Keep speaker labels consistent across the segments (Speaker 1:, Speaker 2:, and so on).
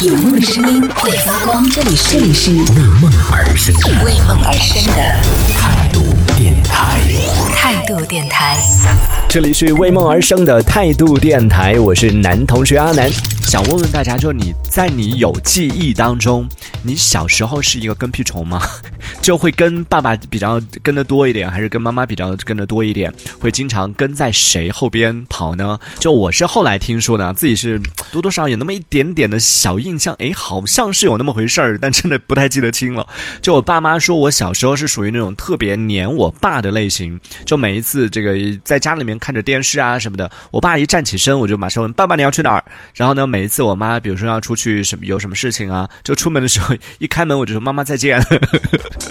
Speaker 1: 有梦的声音会发光，这里是这里是
Speaker 2: 为梦而生
Speaker 1: 为梦而生的
Speaker 2: 态度电台。
Speaker 1: 态度电台。
Speaker 3: 这里是为梦而生的态度电台，我是男同学阿南。想问问大家，就你在你有记忆当中，你小时候是一个跟屁虫吗？就会跟爸爸比较跟得多一点，还是跟妈妈比较跟得多一点？会经常跟在谁后边跑呢？就我是后来听说的，自己是多多少少有那么一点点的小印象，诶，好像是有那么回事儿，但真的不太记得清了。就我爸妈说我小时候是属于那种特别黏我爸的类型，就每一次这个在家里面看着电视啊什么的，我爸一站起身，我就马上问爸爸你要去哪儿？然后呢，每一次我妈比如说要出去什么有什么事情啊，就出门的时候一开门我就说妈妈再见。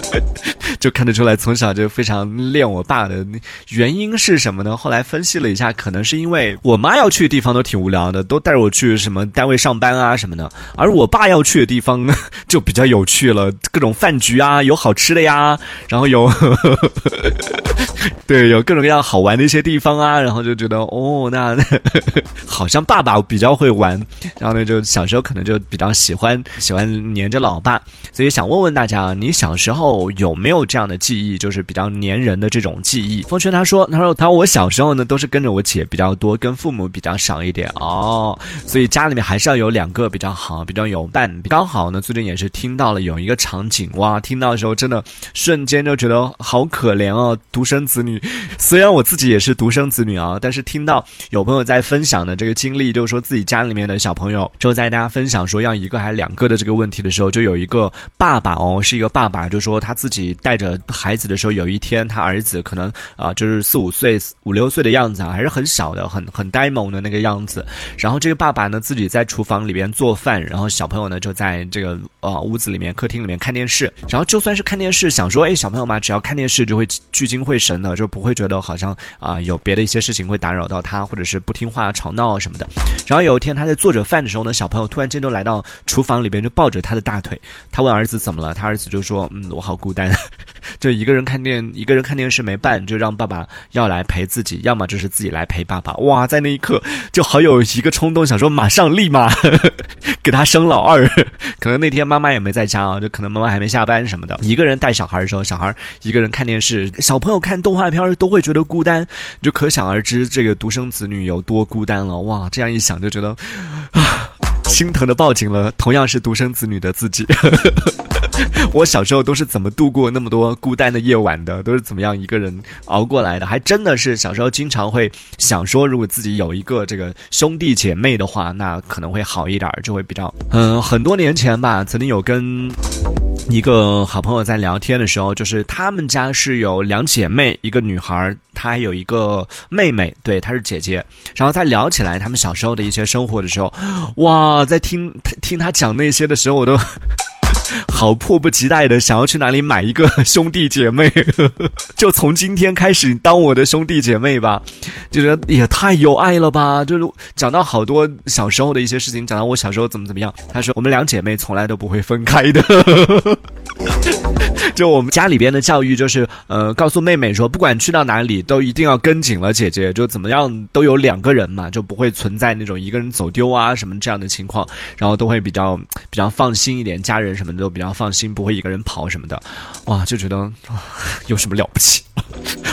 Speaker 3: 就看得出来，从小就非常恋我爸的。原因是什么呢？后来分析了一下，可能是因为我妈要去的地方都挺无聊的，都带着我去什么单位上班啊什么的，而我爸要去的地方 就比较有趣了，各种饭局啊，有好吃的呀，然后有 对有各种各样好玩的一些地方啊，然后就觉得哦，那 好像爸爸比较会玩，然后呢，就小时候可能就比较喜欢喜欢黏着老爸，所以想问问大家，你小时候有没有这样这样的记忆，就是比较黏人的这种记忆？风轩他说，他说他说我小时候呢都是跟着我姐比较多，跟父母比较少一点哦，所以家里面还是要有两个比较好，比较有伴。刚好呢，最近也是听到了有一个场景，哇，听到的时候真的瞬间就觉得好可怜哦，独生子女。虽然我自己也是独生子女啊，但是听到有朋友在分享的这个经历，就是说自己家里面的小朋友，就在大家分享说要一个还是两个的这个问题的时候，就有一个爸爸哦，是一个爸爸，就说他自己带着孩子的时候，有一天他儿子可能啊，就是四五岁、五六岁的样子啊，还是很小的，很很呆萌的那个样子。然后这个爸爸呢，自己在厨房里边做饭，然后小朋友呢就在这个呃屋子里面、客厅里面看电视。然后就算是看电视，想说哎，小朋友嘛，只要看电视就会聚精会神的，就不会觉得好像啊有别的一些事情会打扰到他，或者是不听话、吵闹什么的。然后有一天他在做着饭的时候呢，小朋友突然间就来到厨房里边，就抱着他的大腿。他问儿子怎么了，他儿子就说嗯，我好孤单，就一个人看电，一个人看电视没伴，就让爸爸要来陪自己，要么就是自己来陪爸爸。哇，在那一刻就好有一个冲动，想说马上立马 给他生老二。可能那天妈妈也没在家啊，就可能妈妈还没下班什么的，一个人带小孩的时候，小孩一个人看电视，小朋友看动画片都会觉得孤单，就可想而知这个独生子女有多孤单了。哇，这样一想就觉得啊，心疼的抱紧了同样是独生子女的自己。我小时候都是怎么度过那么多孤单的夜晚的？都是怎么样一个人熬过来的？还真的是小时候经常会想说，如果自己有一个这个兄弟姐妹的话，那可能会好一点，就会比较……嗯，很多年前吧，曾经有跟一个好朋友在聊天的时候，就是他们家是有两姐妹，一个女孩，她还有一个妹妹，对，她是姐姐。然后在聊起来他们小时候的一些生活的时候，哇，在听听她讲那些的时候，我都。好迫不及待的想要去哪里买一个 兄弟姐妹，就从今天开始当我的兄弟姐妹吧，就觉得也太有爱了吧！就是讲到好多小时候的一些事情，讲到我小时候怎么怎么样。他说我们两姐妹从来都不会分开的。就我们家里边的教育就是，呃，告诉妹妹说，不管去到哪里都一定要跟紧了姐姐，就怎么样都有两个人嘛，就不会存在那种一个人走丢啊什么这样的情况，然后都会比较比较放心一点，家人什么的都比较放心，不会一个人跑什么的，哇，就觉得有什么了不起？